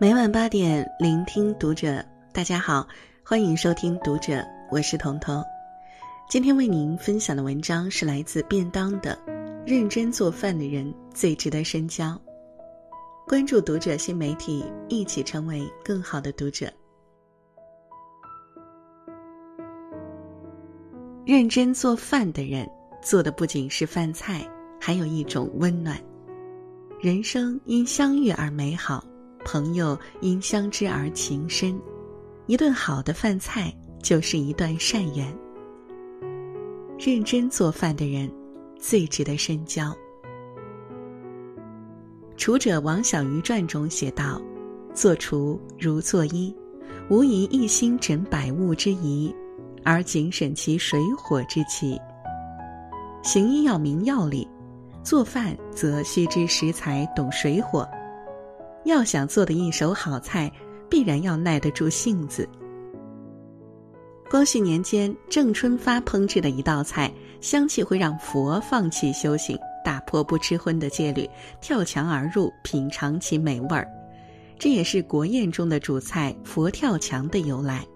每晚八点，聆听读者。大家好，欢迎收听读者，我是彤彤。今天为您分享的文章是来自便当的《认真做饭的人最值得深交》。关注读者新媒体，一起成为更好的读者。认真做饭的人，做的不仅是饭菜，还有一种温暖。人生因相遇而美好，朋友因相知而情深。一顿好的饭菜就是一段善缘。认真做饭的人，最值得深交。厨者王小鱼传中写道：“做厨如做衣，无疑一心诊百物之宜，而谨审其水火之气。行医要明药理，做饭则须知食材，懂水火。要想做的一手好菜。”必然要耐得住性子。光绪年间，郑春发烹制的一道菜，香气会让佛放弃修行，打破不吃荤的戒律，跳墙而入，品尝其美味儿。这也是国宴中的主菜“佛跳墙”的由来。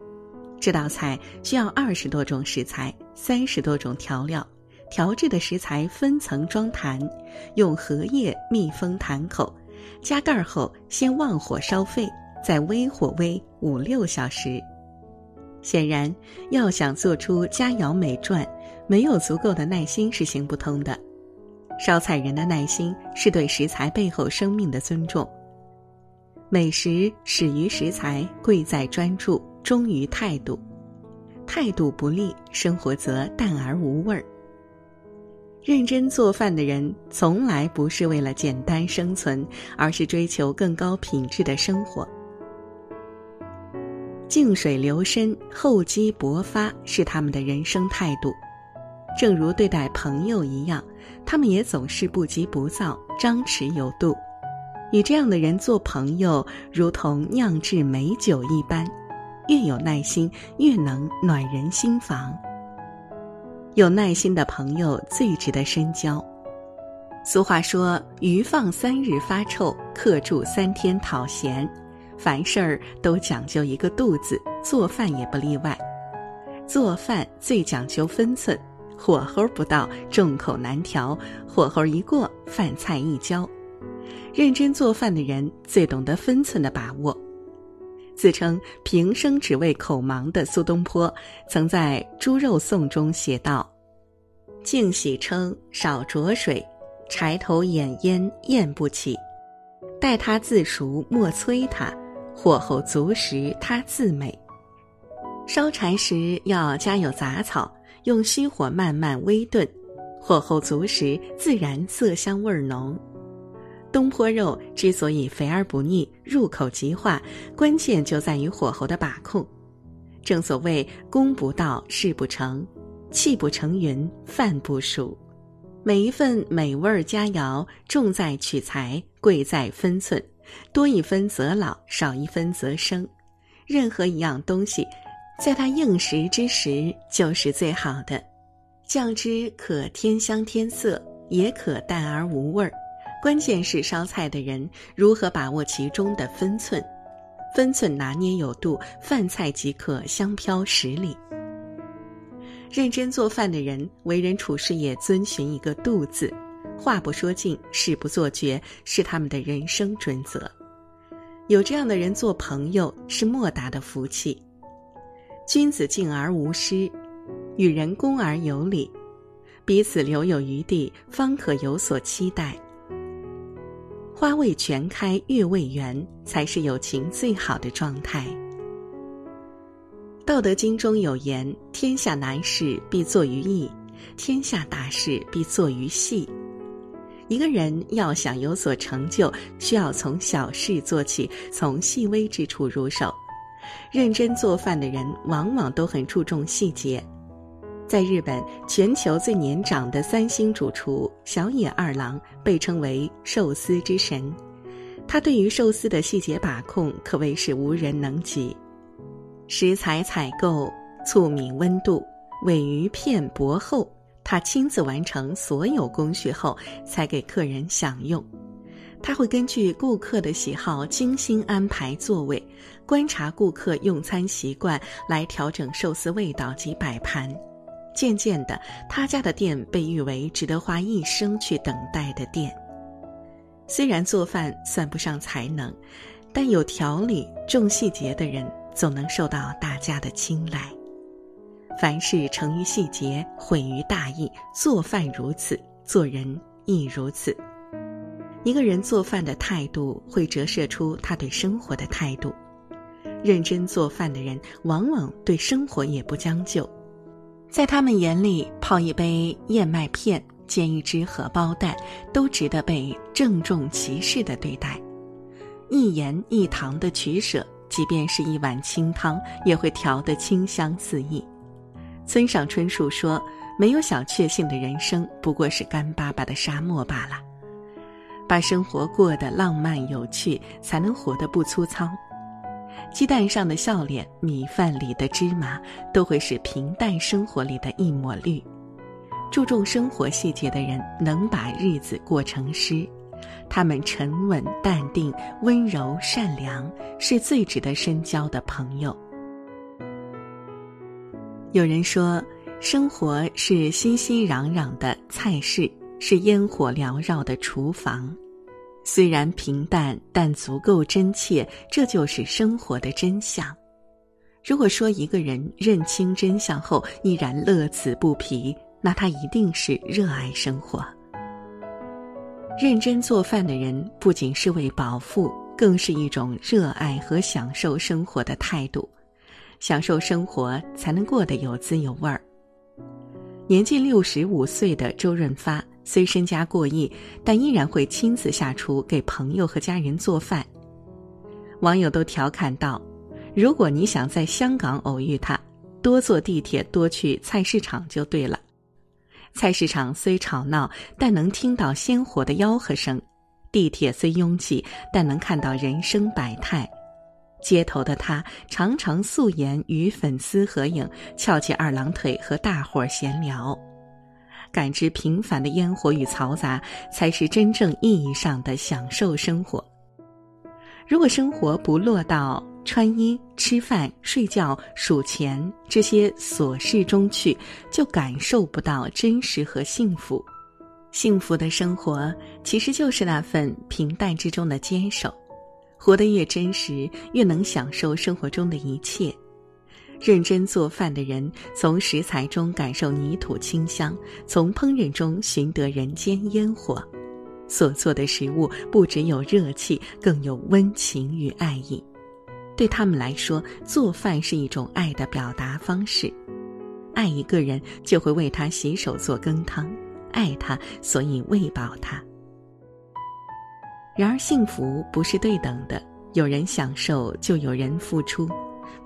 这道菜需要二十多种食材，三十多种调料，调制的食材分层装坛，用荷叶密封坛口，加盖后先旺火烧沸。再微火煨五六小时。显然，要想做出佳肴美馔，没有足够的耐心是行不通的。烧菜人的耐心是对食材背后生命的尊重。美食始于食材，贵在专注，忠于态度。态度不利，生活则淡而无味儿。认真做饭的人，从来不是为了简单生存，而是追求更高品质的生活。静水流深，厚积薄发是他们的人生态度，正如对待朋友一样，他们也总是不急不躁，张弛有度。与这样的人做朋友，如同酿制美酒一般，越有耐心，越能暖人心房。有耐心的朋友最值得深交。俗话说：“鱼放三日发臭，客住三天讨嫌。”凡事儿都讲究一个度字，做饭也不例外。做饭最讲究分寸，火候不到，众口难调；火候一过，饭菜一焦。认真做饭的人最懂得分寸的把握。自称平生只为口忙的苏东坡，曾在《猪肉颂》中写道：“净洗称，少着水，柴头掩烟咽不起。待他自熟，莫催他。”火候足时，他自美。烧柴时要加有杂草，用虚火慢慢微炖，火候足时，自然色香味浓。东坡肉之所以肥而不腻、入口即化，关键就在于火候的把控。正所谓“功不到，事不成，气不成云，饭不熟”。每一份美味佳肴，重在取材，贵在分寸。多一分则老，少一分则生。任何一样东西，在它应时之时就是最好的。酱汁可添香添色，也可淡而无味儿。关键是烧菜的人如何把握其中的分寸，分寸拿捏有度，饭菜即可香飘十里。认真做饭的人，为人处事也遵循一个“度”字。话不说尽，事不做绝，是他们的人生准则。有这样的人做朋友，是莫大的福气。君子敬而无失，与人恭而有礼，彼此留有余地，方可有所期待。花未全开，月未圆，才是友情最好的状态。道德经中有言：“天下难事必作于易，天下大事必作于细。”一个人要想有所成就，需要从小事做起，从细微之处入手。认真做饭的人，往往都很注重细节。在日本，全球最年长的三星主厨小野二郎被称为寿司之神，他对于寿司的细节把控可谓是无人能及。食材采购、醋米温度、尾鱼片薄厚。他亲自完成所有工序后，才给客人享用。他会根据顾客的喜好精心安排座位，观察顾客用餐习惯来调整寿司味道及摆盘。渐渐的，他家的店被誉为值得花一生去等待的店。虽然做饭算不上才能，但有条理、重细节的人总能受到大家的青睐。凡事成于细节，毁于大意。做饭如此，做人亦如此。一个人做饭的态度，会折射出他对生活的态度。认真做饭的人，往往对生活也不将就。在他们眼里，泡一杯燕麦片、煎一只荷包蛋，都值得被郑重其事的对待。一盐一糖的取舍，即便是一碗清汤，也会调得清香四溢。村上春树说：“没有小确幸的人生，不过是干巴巴的沙漠罢了。把生活过得浪漫有趣，才能活得不粗糙。鸡蛋上的笑脸，米饭里的芝麻，都会是平淡生活里的一抹绿。注重生活细节的人，能把日子过成诗。他们沉稳、淡定、温柔、善良，是最值得深交的朋友。”有人说，生活是熙熙攘攘的菜市，是烟火缭绕的厨房。虽然平淡，但足够真切，这就是生活的真相。如果说一个人认清真相后依然乐此不疲，那他一定是热爱生活。认真做饭的人，不仅是为饱腹，更是一种热爱和享受生活的态度。享受生活，才能过得有滋有味儿。年近六十五岁的周润发虽身家过亿，但依然会亲自下厨给朋友和家人做饭。网友都调侃道：“如果你想在香港偶遇他，多坐地铁，多去菜市场就对了。菜市场虽吵闹，但能听到鲜活的吆喝声；地铁虽拥挤，但能看到人生百态。”街头的他常常素颜与粉丝合影，翘起二郎腿和大伙儿闲聊，感知平凡的烟火与嘈杂，才是真正意义上的享受生活。如果生活不落到穿衣、吃饭、睡觉、数钱这些琐事中去，就感受不到真实和幸福。幸福的生活其实就是那份平淡之中的坚守。活得越真实，越能享受生活中的一切。认真做饭的人，从食材中感受泥土清香，从烹饪中寻得人间烟火。所做的食物不只有热气，更有温情与爱意。对他们来说，做饭是一种爱的表达方式。爱一个人，就会为他洗手做羹汤；爱他，所以喂饱他。然而，幸福不是对等的，有人享受，就有人付出。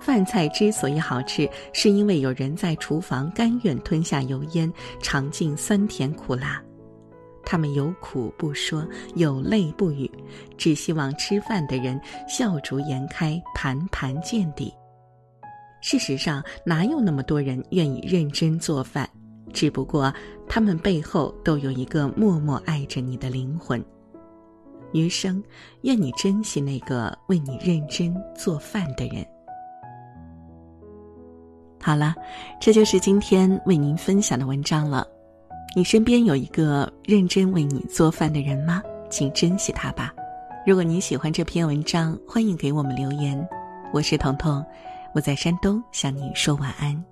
饭菜之所以好吃，是因为有人在厨房甘愿吞下油烟，尝尽酸甜苦辣。他们有苦不说，有泪不语，只希望吃饭的人笑逐颜开，盘盘见底。事实上，哪有那么多人愿意认真做饭？只不过，他们背后都有一个默默爱着你的灵魂。余生，愿你珍惜那个为你认真做饭的人。好了，这就是今天为您分享的文章了。你身边有一个认真为你做饭的人吗？请珍惜他吧。如果你喜欢这篇文章，欢迎给我们留言。我是彤彤，我在山东向你说晚安。